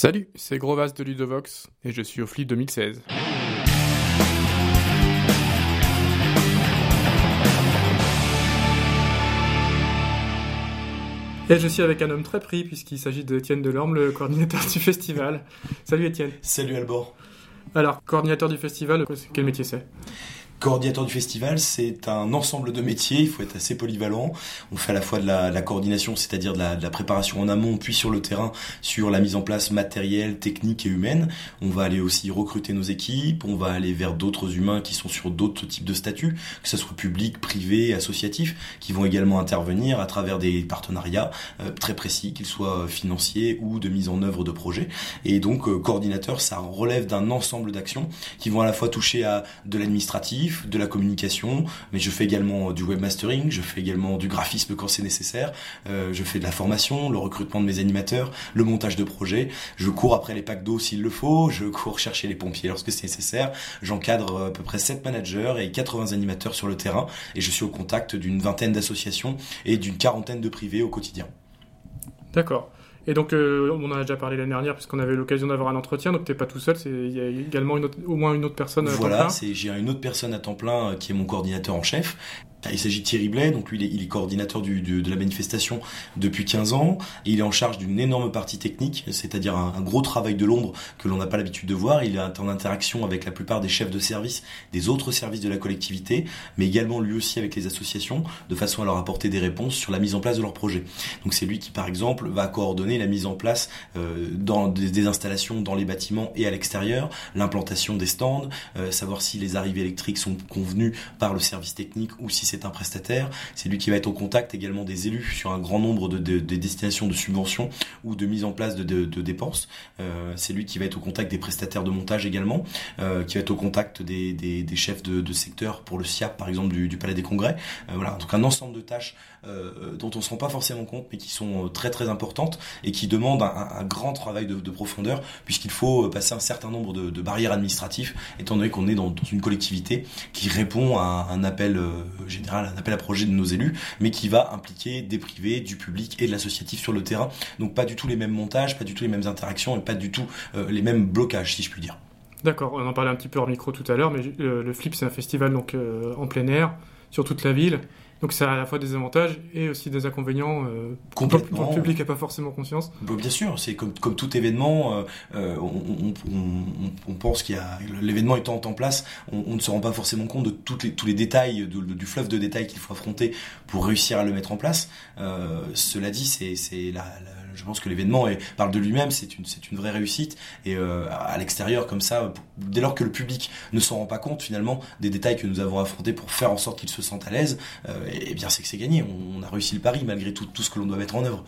Salut, c'est Grovas de Ludovox et je suis au Flip 2016. Et je suis avec un homme très pris puisqu'il s'agit d'Étienne Delorme, le coordinateur du festival. Salut Étienne. Salut Albor. Alors, coordinateur du festival, quel métier c'est? Coordinateur du festival, c'est un ensemble de métiers, il faut être assez polyvalent. On fait à la fois de la, coordination, c'est-à-dire de la, préparation en amont, puis sur le terrain, sur la mise en place matérielle, technique et humaine. On va aller aussi recruter nos équipes, on va aller vers d'autres humains qui sont sur d'autres types de statuts, que ce soit public, privé, associatif, qui vont également intervenir à travers des partenariats euh, très précis, qu'ils soient financiers ou de mise en œuvre de projets. Et donc, euh, coordinateur, ça relève d'un ensemble d'actions qui vont à la fois toucher à de l'administratif, de la communication, mais je fais également du webmastering, je fais également du graphisme quand c'est nécessaire, euh, je fais de la formation, le recrutement de mes animateurs, le montage de projets, je cours après les packs d'eau s'il le faut, je cours chercher les pompiers lorsque c'est nécessaire, j'encadre à peu près 7 managers et 80 animateurs sur le terrain et je suis au contact d'une vingtaine d'associations et d'une quarantaine de privés au quotidien. D'accord. Et donc, euh, on en a déjà parlé l'année dernière, puisqu'on avait l'occasion d'avoir un entretien, donc tu n'es pas tout seul, il y a également au moins une autre personne à voilà, temps plein. j'ai une autre personne à temps plein euh, qui est mon coordinateur en chef, il s'agit de Thierry Blais, donc lui il est, coordinateur de la manifestation depuis 15 ans, il est en charge d'une énorme partie technique, c'est-à-dire un, gros travail de l'ombre que l'on n'a pas l'habitude de voir. Il est en interaction avec la plupart des chefs de service des autres services de la collectivité, mais également lui aussi avec les associations, de façon à leur apporter des réponses sur la mise en place de leurs projets. Donc c'est lui qui par exemple va coordonner la mise en place euh, des, installations dans les bâtiments et à l'extérieur, l'implantation des stands, euh, savoir si les arrivées électriques sont convenues par le service technique ou si c'est un prestataire. C'est lui qui va être au contact également des élus sur un grand nombre de, destinations de subventions ou de mise en place de, dépenses. Euh, c'est lui qui va être au contact des prestataires de montage également, euh, qui va être au contact des, chefs de, secteur pour le SIAP par exemple du, Palais des Congrès. Euh, voilà, donc un ensemble de tâches dont on se rend pas forcément compte, mais qui sont très très importantes et qui demandent un, grand travail de, profondeur puisqu'il faut passer un certain nombre de, barrières administratives, étant donné qu'on est dans, une collectivité qui répond à un appel général, un appel à projet de nos élus, mais qui va impliquer des privés, du public et de l'associatif sur le terrain. Donc pas du tout les mêmes montages, pas du tout les mêmes interactions et pas du tout euh, les mêmes blocages, si je puis dire. D'accord, on en parlait un petit peu hors micro tout à l'heure, mais euh, le Flip c'est un festival donc euh, en plein air sur toute la ville. Donc ça a à la fois des avantages et aussi des inconvénients euh, Complètement. dont le public n'a pas forcément conscience. Bah, bien sûr, c'est comme, comme tout événement, euh, euh on, on, on, pense qu'il y a l'événement étant en place, on, ne se rend pas forcément compte de toutes les, tous les détails, du fleuve de détails qu'il faut affronter pour réussir à le mettre en place. Euh, cela dit, c'est la, la je pense que l'événement parle de lui-même, c'est une, vraie réussite. Et euh, à l'extérieur, comme ça, dès lors que le public ne s'en rend pas compte finalement des détails que nous avons affrontés pour faire en sorte qu'il se sente à l'aise, euh, eh bien c'est que c'est gagné. On, a réussi le pari malgré tout, tout ce que l'on doit mettre en œuvre.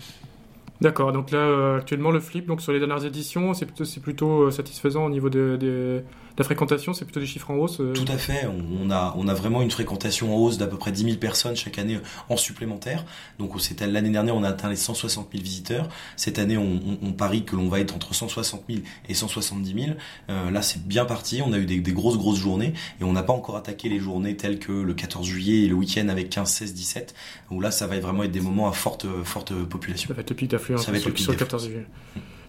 D'accord, donc là euh, actuellement le flip, donc sur les dernières éditions, c'est plutôt, satisfaisant au niveau de, de, la fréquentation, c'est plutôt des chiffres en hausse euh Tout à fait. On a, on a vraiment une fréquentation en hausse d'à peu près 10 000 personnes chaque année euh, en supplémentaire. Donc l'année dernière, on a atteint les 160 000 visiteurs. Cette année, on, on, parie que l'on va être entre 160 000 et 170 000. Euh, là, c'est bien parti. On a eu des, des grosses, grosses journées et on n'a pas encore attaqué les journées telles que le 14 juillet et le week-end avec 15, 16, 17, où là, ça va vraiment être des moments à forte, forte population. Ça va être le pic d'affluence sur, le 14 juillet.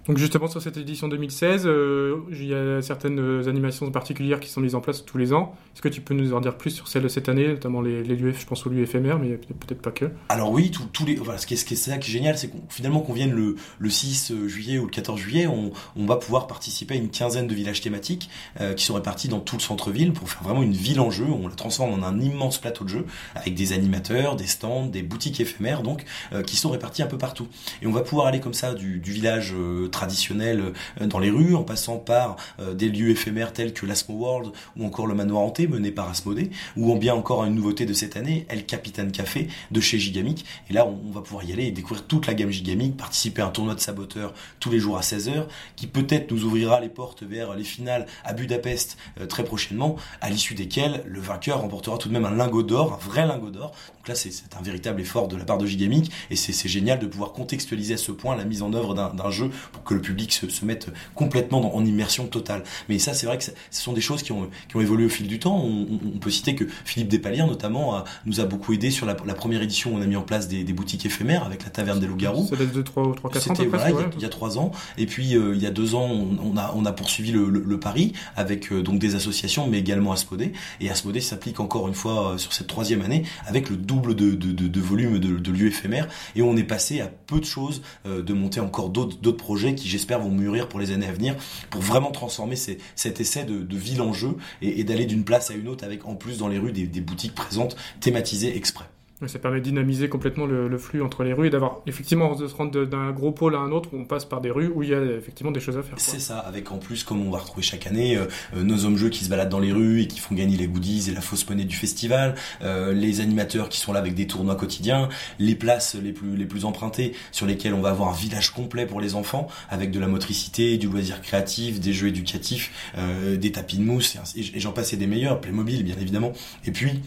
Donc justement sur cette édition 2016, euh, il y a certaines animations particulières qui sont mises en place tous les ans. Est-ce que tu peux nous en dire plus sur celle de cette année, notamment les, les je pense aux éphémères, mais peut-être pas que Alors oui, tous les, ce qui est, ce qui est, génial, c'est qu'on finalement qu'on vienne le, le, 6 juillet ou le 14 juillet, on, va pouvoir participer à une quinzaine de villages thématiques euh, qui sont répartis dans tout le centre-ville pour faire vraiment une ville en jeu. On la transforme en un immense plateau de jeu avec des animateurs, des stands, des boutiques éphémères donc euh, qui sont répartis un peu partout. Et on va pouvoir aller comme ça du village traditionnel euh, dans les rues, en passant par euh, des lieux éphémères tels que l'Asmo World ou encore le manoir hanté mené par Asmodée, ou en bien encore une nouveauté de cette année, El Capitan Café de chez Gigamic. Et là, on, va pouvoir y aller et découvrir toute la gamme Gigamic, participer à un tournoi de saboteurs tous les jours à 16h, qui peut-être nous ouvrira les portes vers les finales à Budapest euh, très prochainement, à l'issue desquelles le vainqueur remportera tout de même un lingot d'or, un vrai lingot d'or. Donc là, c'est un véritable effort de la part de Gigamic, et c'est génial de pouvoir contextualiser à ce point la mise en œuvre d'un jeu pour que le public se, se mette complètement en immersion totale. Mais ça, c'est vrai que ce sont des choses qui ont, qui ont évolué au fil du temps. On, peut citer que Philippe Despalières, notamment, nous a beaucoup aidé sur la, première édition où on a mis en place des, boutiques éphémères avec la taverne des loups-garous. Ça date de 3 3 4 ans. C'était voilà, il, y a, 3 ans. Et puis, euh, il y a 2 ans, on, a, on a poursuivi le, le, pari avec euh, donc des associations, mais également Asmodée. Et Asmodée s'applique encore une fois euh, sur cette troisième année avec le double de, de, de, de volume de lieux éphémères. Et on est passé à peu de choses de monter encore d'autres projets qui, j'espère, vont mûrir pour les années à venir pour vraiment transformer cet essai de, ville en jeu et, d'aller d'une place à une autre avec en plus dans les rues des boutiques présentes thématisées exprès. Ça permet de dynamiser complètement le, flux entre les rues et d'avoir effectivement de se rendre d'un gros pôle à un autre où on passe par des rues où il y a effectivement des choses à faire. C'est ça, avec en plus comme on va retrouver chaque année euh, euh, nos hommes jeux qui se baladent dans les rues et qui font gagner les goodies et la fausse monnaie du festival, euh, les animateurs qui sont là avec des tournois quotidiens, les places les plus les plus empruntées sur lesquelles on va avoir un village complet pour les enfants avec de la motricité, du loisir créatif, des jeux éducatifs, des tapis de mousse et, et j'en passe et des meilleurs, Playmobil bien évidemment. Et puis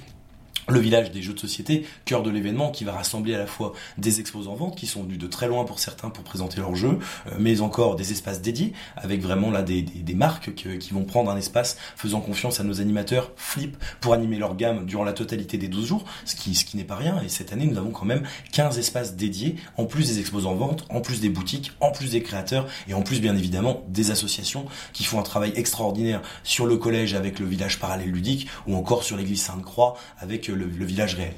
le village des jeux de société, cœur de l'événement, qui va rassembler à la fois des exposants ventes qui sont venus de très loin pour certains pour présenter leurs jeux, euh, mais encore des espaces dédiés avec vraiment là des, des, marques qui vont prendre un espace faisant confiance à nos animateurs Flip pour animer leur gamme durant la totalité des 12 jours, ce qui, ce qui n'est pas rien. Et cette année, nous avons quand même 15 espaces dédiés, en plus des exposants ventes, en plus des boutiques, en plus des créateurs et en plus bien évidemment des associations qui font un travail extraordinaire sur le collège avec le village parallèle ludique ou encore sur l'église Sainte-Croix avec le, village réel.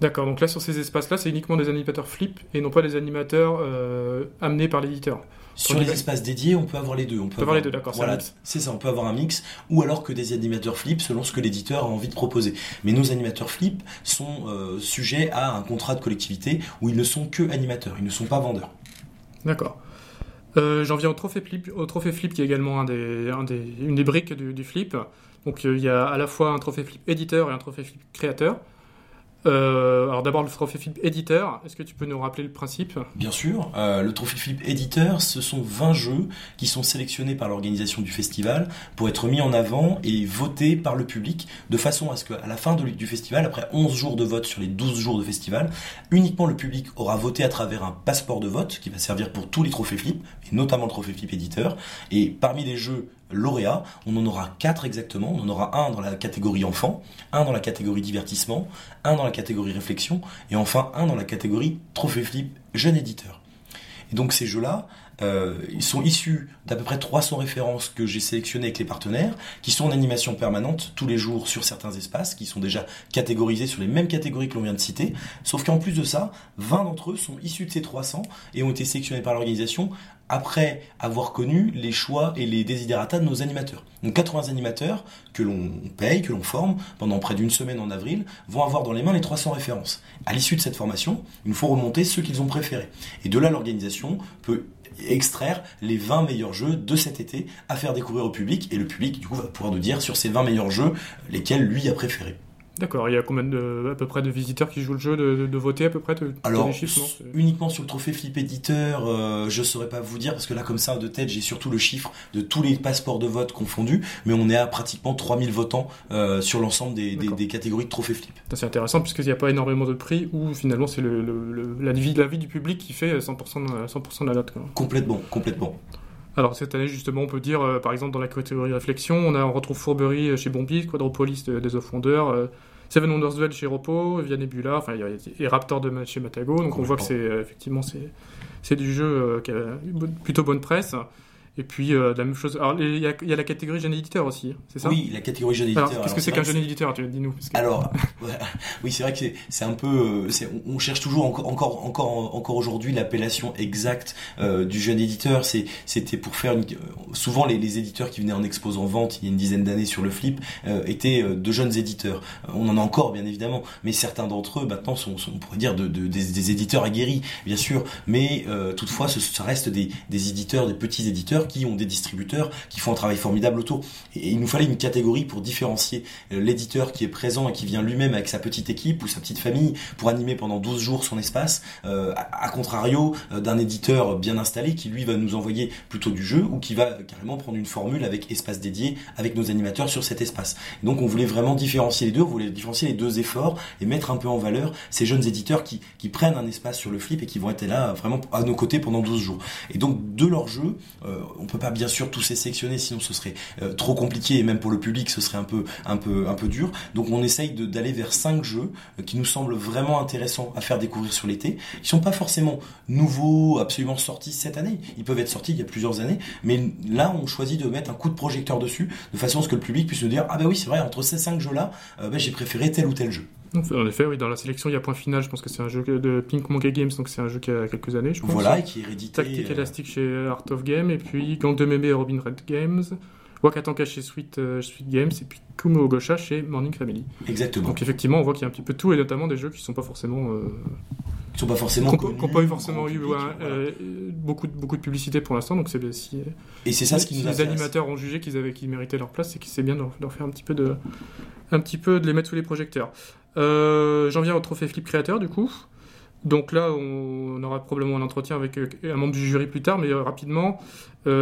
D'accord, donc là sur ces espaces-là, c'est uniquement des animateurs flip et non pas des animateurs euh, amenés par l'éditeur. Sur les espaces dédiés, on peut avoir les deux. On peut, avoir les deux, d'accord. Voilà, c'est ça, on peut avoir un mix, ou alors que des animateurs flip selon ce que l'éditeur a envie de proposer. Mais nos animateurs flip sont euh, sujets à un contrat de collectivité où ils ne sont que animateurs, ils ne sont pas vendeurs. D'accord. Euh, j'en viens au trophée flip, au trophée flip qui est également un des, une des briques du flip. Donc euh, il y a à la fois un trophée flip éditeur et un trophée flip créateur. Euh, alors d'abord le trophée flip éditeur, est-ce que tu peux nous rappeler le principe? Bien sûr, euh, le trophée flip éditeur, ce sont 20 jeux qui sont sélectionnés par l'organisation du festival pour être mis en avant et votés par le public de façon à ce qu'à la fin du festival, après 11 jours de vote sur les 12 jours de festival, uniquement le public aura voté à travers un passeport de vote qui va servir pour tous les trophées flip, et notamment le trophée flip éditeur. Et parmi les jeux lauréats. On en aura quatre exactement. On en aura un dans la catégorie enfant, un dans la catégorie divertissement, un dans la catégorie réflexion, et enfin un dans la catégorie trophée flip jeune éditeur. Et donc ces jeux-là, euh, ils sont issus d'à peu près 300 références que j'ai sélectionnées avec les partenaires, qui sont en animation permanente tous les jours sur certains espaces, qui sont déjà catégorisés sur les mêmes catégories que l'on vient de citer. Sauf qu'en plus de ça, 20 d'entre eux sont issus de ces 300 et ont été sélectionnés par l'organisation après avoir connu les choix et les desiderata de nos animateurs. Donc 80 animateurs que l'on paye, que l'on forme pendant près d'une semaine en avril, vont avoir dans les mains les 300 références. À l'issue de cette formation, il nous faut remonter ceux qu'ils ont préférés. Et de là, l'organisation peut extraire les 20 meilleurs jeux de cet été à faire découvrir au public et le public du coup va pouvoir nous dire sur ces 20 meilleurs jeux lesquels lui a préféré. D'accord, il y a combien de, à peu près de visiteurs qui jouent le jeu, de, voter à peu près Alors, uniquement sur le trophée Flip Éditeur, euh, je saurais pas vous dire, parce que là, comme ça, de tête, j'ai surtout le chiffre de tous les passeports de vote confondus, mais on est à pratiquement 3000 votants euh, sur l'ensemble des, des, catégories de trophée Flip. C'est intéressant, puisqu'il n'y a pas énormément de prix, où finalement c'est le, le, la, vie, la vie du public qui fait 100%, 100 de la note. Complètement, complètement. Alors cette année justement on peut dire euh, par exemple dans la catégorie réflexion on, a, on retrouve Fourberie euh, chez Bombi, Quadropolis des Offondeurs, euh, Seven Wonders Duel chez Ropo, Via Nebula, enfin et Raptor de chez Matago donc on voit que c'est effectivement c'est du jeu qui a plutôt bonne presse. Et puis, euh, la même chose. Alors, il y, a, la catégorie jeune éditeur aussi, c'est ça? Oui, la catégorie jeune éditeur. Qu'est-ce que c'est qu'un jeune éditeur Dis-nous. Alors, oui, c'est vrai que c'est un peu. Euh, on, cherche toujours encore, encore, encore, encore aujourd'hui l'appellation exacte euh, du jeune éditeur. C'était pour faire. souvent, les, les, éditeurs qui venaient en exposant en vente il y a une dizaine d'années sur le flip étaient de jeunes éditeurs. On en a encore, bien évidemment, mais certains d'entre eux maintenant sont, sont, on pourrait dire, de, de, des, éditeurs aguerris, bien sûr. Mais toutefois, ce, ça reste des, des éditeurs, des petits éditeurs qui ont des distributeurs qui font un travail formidable autour. Et il nous fallait une catégorie pour différencier euh, l'éditeur qui est présent et qui vient lui-même avec sa petite équipe ou sa petite famille pour animer pendant 12 jours son espace, euh, à, contrario euh, d'un éditeur bien installé qui lui va nous envoyer plutôt du jeu ou qui va carrément prendre une formule avec espace dédié avec nos animateurs sur cet espace. donc on voulait vraiment différencier les deux, on voulait différencier les deux efforts et mettre un peu en valeur ces jeunes éditeurs qui, prennent un espace sur le flip et qui vont être là vraiment à nos côtés pendant 12 jours. Et donc de leur jeu, on peut pas bien sûr tous les sélectionner sinon ce serait euh, trop compliqué et même pour le public ce serait un peu un peu un peu dur. Donc on essaye d'aller vers cinq jeux euh, qui nous semblent vraiment intéressants à faire découvrir sur l'été, qui sont pas forcément nouveaux, absolument sortis cette année. Ils peuvent être sortis il y a plusieurs années, mais là on choisit de mettre un coup de projecteur dessus de façon à ce que le public puisse nous dire ah bah oui c'est vrai entre ces cinq jeux là bah, j'ai préféré tel ou tel jeu. En effet, oui, dans la sélection, il y a point final. Je pense que c'est un jeu de Pink Monkey Games, donc c'est un jeu qui a quelques années, je pense. Voilà, et qui est réédité. Tactique euh, Elastic chez Art of Game, et puis Gang de Mémé et Robin Red Games. Wakatanka chez Sweet, euh, Sweet Games, et puis Kumo Gosha chez Morning Family. Exactement. Donc effectivement, on voit qu'il y a un petit peu de tout, et notamment des jeux qui ne sont pas forcément. Euh, qui sont pas forcément qui n'ont pas eu forcément eu beaucoup de beaucoup de publicité pour l'instant donc c'est si, et c'est ça ce qui nous les animateurs ont jugé qu'ils avaient qu'ils méritaient leur place et que c'est bien de leur, faire un petit peu de un petit peu de les mettre sous les projecteurs euh, j'en viens au trophée Flip Créateur du coup. Donc là, on aura probablement un entretien avec euh, un membre du jury plus tard, mais euh, rapidement,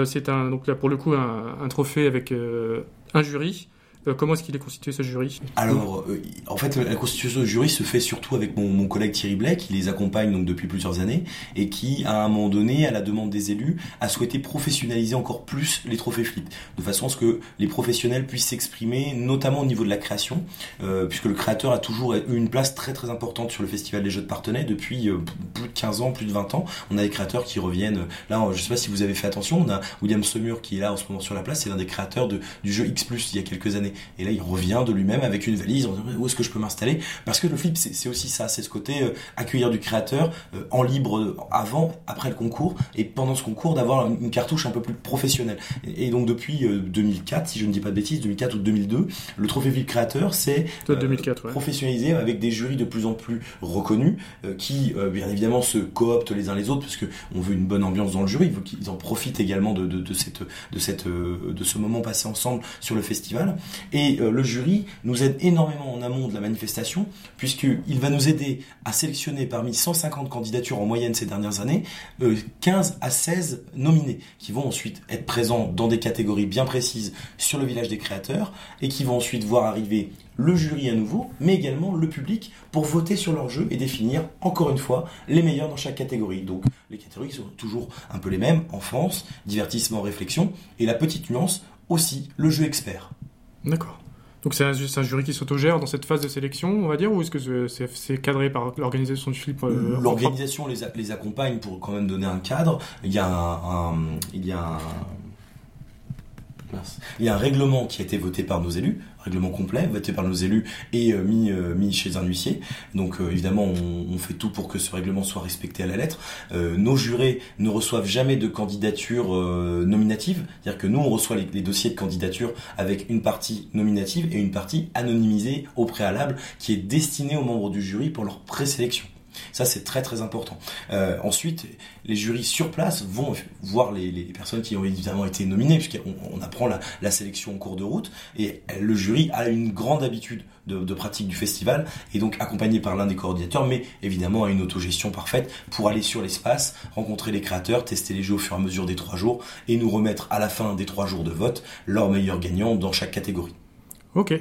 c'est un donc là pour le coup un trophée avec un jury euh, comment est-ce qu'il est constitué ce jury? Alors, euh, en fait, la constitution du jury se fait surtout avec mon, collègue Thierry Blais, qui les accompagne donc depuis plusieurs années, et qui, à un moment donné, à la demande des élus, a souhaité professionnaliser encore plus les trophées flip, de façon à ce que les professionnels puissent s'exprimer, notamment au niveau de la création, euh, puisque le créateur a toujours eu une place très très importante sur le Festival des Jeux de Partenay depuis plus de 15 ans, plus de 20 ans. On a des créateurs qui reviennent. Là, je sais pas si vous avez fait attention, on a William Semur qui est là en ce moment sur la place, c'est l'un des créateurs du jeu X+, il y a quelques années. Et là, il revient de lui-même avec une valise en disant où est-ce que je peux m'installer? Parce que le flip, c'est aussi ça, c'est ce côté euh, accueillir du créateur euh, en libre euh, avant, après le concours, et pendant ce concours d'avoir une, cartouche un peu plus professionnelle. Et, donc depuis 2004, si je ne dis pas de bêtises, 2004 ou 2002, le trophée flip créateur, c'est professionnalisé avec des jurys de plus en plus reconnus, qui bien évidemment se cooptent les uns les autres parce que on veut une bonne ambiance dans le jury, il faut qu'ils en profitent également de, de, cette, de, cette, de ce moment passé ensemble sur le festival. Et euh, le jury nous aide énormément en amont de la manifestation, puisqu'il va nous aider à sélectionner parmi 150 candidatures en moyenne ces dernières années, 15 euh, à 16 nominés, qui vont ensuite être présents dans des catégories bien précises sur le village des créateurs, et qui vont ensuite voir arriver le jury à nouveau, mais également le public pour voter sur leur jeu et définir encore une fois les meilleurs dans chaque catégorie. Donc les catégories sont toujours un peu les mêmes, enfance, divertissement, réflexion, et la petite nuance aussi, le jeu expert. D'accord. Donc c'est un, jury qui s'autogère dans cette phase de sélection, on va dire, ou est-ce que c'est cadré par l'organisation du film euh, L'organisation les, les, accompagne pour quand même donner un cadre. Il y a un, il y a un, il y a un règlement qui a été voté par nos élus, règlement complet, voté par nos élus et euh, mis, euh, mis chez un huissier. Donc euh, évidemment, on, fait tout pour que ce règlement soit respecté à la lettre. nos jurés ne reçoivent jamais de candidature nominative, c'est-à-dire que nous, on reçoit les, les, dossiers de candidature avec une partie nominative et une partie anonymisée au préalable qui est destinée aux membres du jury pour leur présélection. Ça, c'est très très important. Euh, ensuite, les jurys sur place vont voir les, personnes qui ont évidemment été nominées, puisqu'on on apprend la, sélection en cours de route, et le jury a une grande habitude de, pratique du festival, et donc accompagné par l'un des coordinateurs, mais évidemment à une autogestion parfaite pour aller sur l'espace, rencontrer les créateurs, tester les jeux au fur et à mesure des trois jours, et nous remettre à la fin des trois jours de vote leurs meilleurs gagnants dans chaque catégorie. Ok.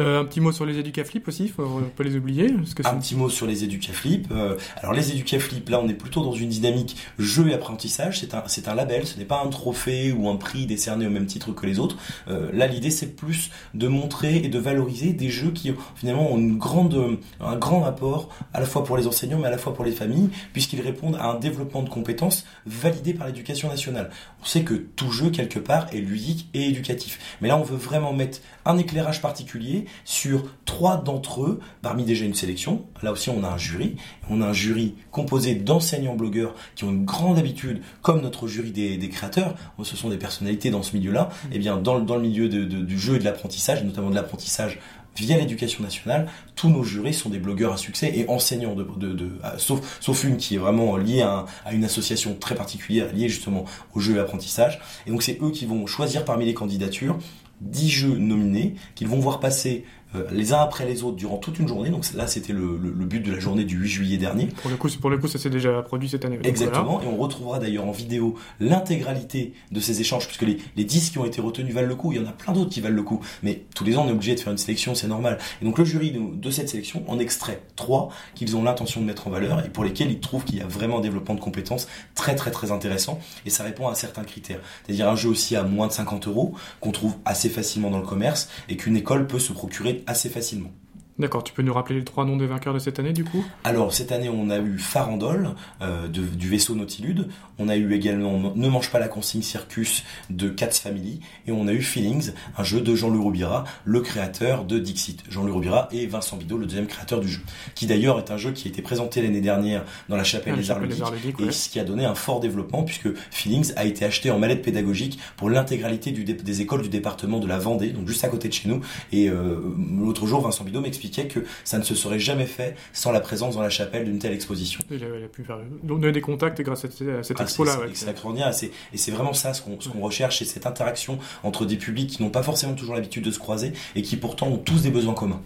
Euh, un petit mot sur les Educaflip aussi, faut, peut les oublier. un petit mot sur les Educaflip. Euh, alors les Educaflip, là on est plutôt dans une dynamique jeu et apprentissage. C'est un, c'est un label, ce n'est pas un trophée ou un prix décerné au même titre que les autres. Euh, là l'idée c'est plus de montrer et de valoriser des jeux qui finalement ont une grande, un grand apport à la fois pour les enseignants mais à la fois pour les familles, puisqu'ils répondent à un développement de compétences validé par l'éducation nationale. On sait que tout jeu quelque part est ludique et éducatif. Mais là on veut vraiment mettre un éclairage particulier sur trois d'entre eux, parmi déjà une sélection. Là aussi, on a un jury. On a un jury composé d'enseignants blogueurs qui ont une grande habitude, comme notre jury des, créateurs, ce sont des personnalités dans ce milieu-là, et eh bien dans, le milieu du jeu et de l'apprentissage, notamment de l'apprentissage via l'éducation nationale, tous nos jurés sont des blogueurs à succès et enseignants, de, de, sauf, sauf une qui est vraiment liée à, à, une association très particulière, liée justement au jeu et apprentissage. Et donc c'est eux qui vont choisir parmi les candidatures 10 jeux nominés qu'ils vont voir passer euh, les uns après les autres durant toute une journée. Donc là, c'était le, but de la journée du 8 juillet dernier. Pour le coup, pour le coup ça s'est déjà produit cette année. Exactement. Et on retrouvera d'ailleurs en vidéo l'intégralité de ces échanges, puisque les, les 10 qui ont été retenus valent le coup. Il y en a plein d'autres qui valent le coup. Mais tous les ans, on est obligé de faire une sélection, c'est normal. Et donc le jury de, cette sélection en extrait 3 qu'ils ont l'intention de mettre en valeur et pour lesquels ils trouvent qu'il y a vraiment un développement de compétences très très très intéressant. Et ça répond à certains critères. C'est-à-dire un jeu aussi à moins de 50 euros qu'on trouve assez facilement dans le commerce et qu'une école peut se procurer assez facilement. D'accord, tu peux nous rappeler les trois noms des vainqueurs de cette année du coup? Alors cette année on a eu Farandole euh, du vaisseau Nautilude, on a eu également Ne mange pas la consigne Circus de Cats Family. Et on a eu Feelings, un jeu de Jean-Louis Roubira, le créateur de Dixit. Jean-Louis Roubira et Vincent Bidot, le deuxième créateur du jeu, qui d'ailleurs est un jeu qui a été présenté l'année dernière dans la Chapelle ah, des Arts et ce qui a donné un fort développement puisque Feelings a été acheté en mallette pédagogique pour l'intégralité des écoles du département de la Vendée, donc juste à côté de chez nous. Et euh, l'autre jour Vincent Bidot m'explique que ça ne se serait jamais fait sans la présence dans la chapelle d'une telle exposition. Il a, pu faire donner des contacts grâce à cette, ah, expo-là. C'est extraordinaire, et c'est vraiment ça ce qu'on recherche, c'est cette interaction entre des publics qui n'ont pas forcément toujours l'habitude de se croiser et qui pourtant ont tous des besoins communs.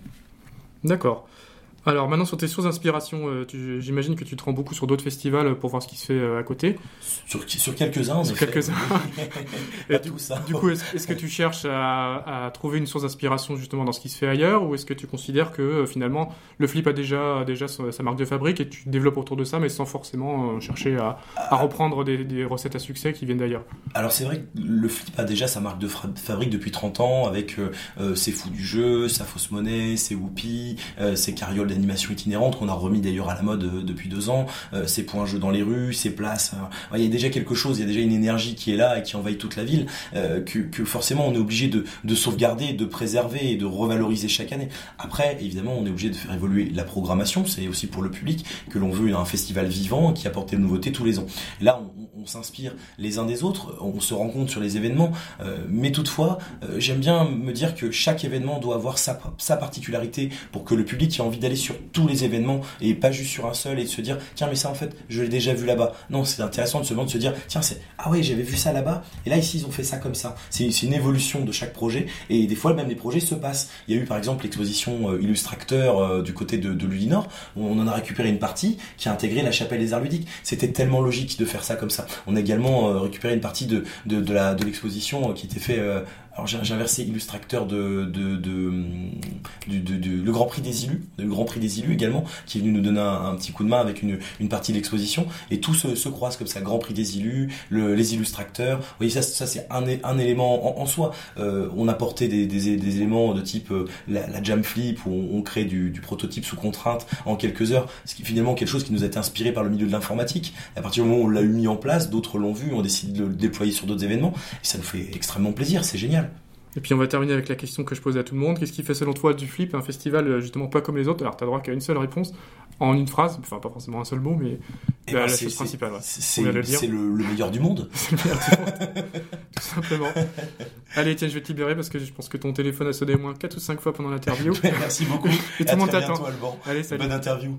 D'accord. Alors maintenant sur tes sources d'inspiration, euh, j'imagine que tu te rends beaucoup sur d'autres festivals pour voir ce qui se fait euh, à côté. Sur, sur quelques-uns, Sur quelques-uns. tout ça. Du coup, est-ce que tu cherches à, trouver une source d'inspiration justement dans ce qui se fait ailleurs, ou est-ce que tu considères que euh, finalement le flip a déjà, déjà sa marque de fabrique et tu développes autour de ça, mais sans forcément chercher à, à reprendre des, des, recettes à succès qui viennent d'ailleurs? Alors c'est vrai que le flip a déjà sa marque de fabrique depuis 30 ans avec ses fous du jeu, sa fausse monnaie, ses whoopies, ses carrioles d'animation itinérante qu'on a remis d'ailleurs à la mode euh, depuis deux ans, euh, ces points jeux dans les rues, ces places. Euh, il y a déjà quelque chose, il y a déjà une énergie qui est là et qui envahit toute la ville, que, forcément on est obligé de, de sauvegarder, de préserver et de revaloriser chaque année. Après, évidemment, on est obligé de faire évoluer la programmation, c'est aussi pour le public que l'on veut un festival vivant qui apporte des nouveautés tous les ans. Là, on, s'inspire les uns des autres, on se rencontre sur les événements, mais toutefois, j'aime bien me dire que chaque événement doit avoir sa, sa particularité pour que le public ait envie d'aller sur tous les événements et pas juste sur un seul et de se dire tiens mais ça en fait je l'ai déjà vu là-bas. Non, c'est intéressant de se, de se dire tiens c'est ah ouais j'avais vu ça là-bas et là ici ils ont fait ça comme ça. C'est une évolution de chaque projet et des fois même les projets se passent. Il y a eu par exemple l'exposition euh, Illustracteur euh, du côté de, de Ludinor où on en a récupéré une partie qui a intégré la chapelle des arts ludiques. C'était tellement logique de faire ça comme ça. On a également euh, récupéré une partie de, de, l'exposition qui était fait alors j'ai inversé illustrateur de, de, de, le Grand Prix des Illus, le Grand Prix des Illus également, qui est venu nous donner un, petit coup de main avec une, une partie de l'exposition. Et tout se, se croise comme ça, Grand Prix des Illus, le, les illustracteurs. Vous voyez, ça, ça c'est un, un élément en, soi. Euh, on a porté des, des, éléments de type euh, la, jam flip, où on, crée du, du, prototype sous contrainte en quelques heures, ce qui est finalement quelque chose qui nous a été inspiré par le milieu de l'informatique. À partir du moment où on l'a eu mis en place, d'autres l'ont vu, ont décidé de le déployer sur d'autres événements, et ça nous fait extrêmement plaisir, c'est génial. Et puis on va terminer avec la question que je pose à tout le monde. Qu'est-ce qui fait selon toi du flip un festival euh, justement pas comme les autres? Alors tu as droit qu'à une seule réponse en une phrase, enfin pas forcément un seul mot, mais eh la, ben, chose principale. C'est le, meilleur du monde. c'est le meilleur du monde, tout simplement. Allez tiens, je vais te libérer parce que je pense que ton téléphone a sonné au moins 4 ou 5 fois pendant l'interview. Merci beaucoup. Et tout le monde t'attend. Allez, salut. Bonne interview.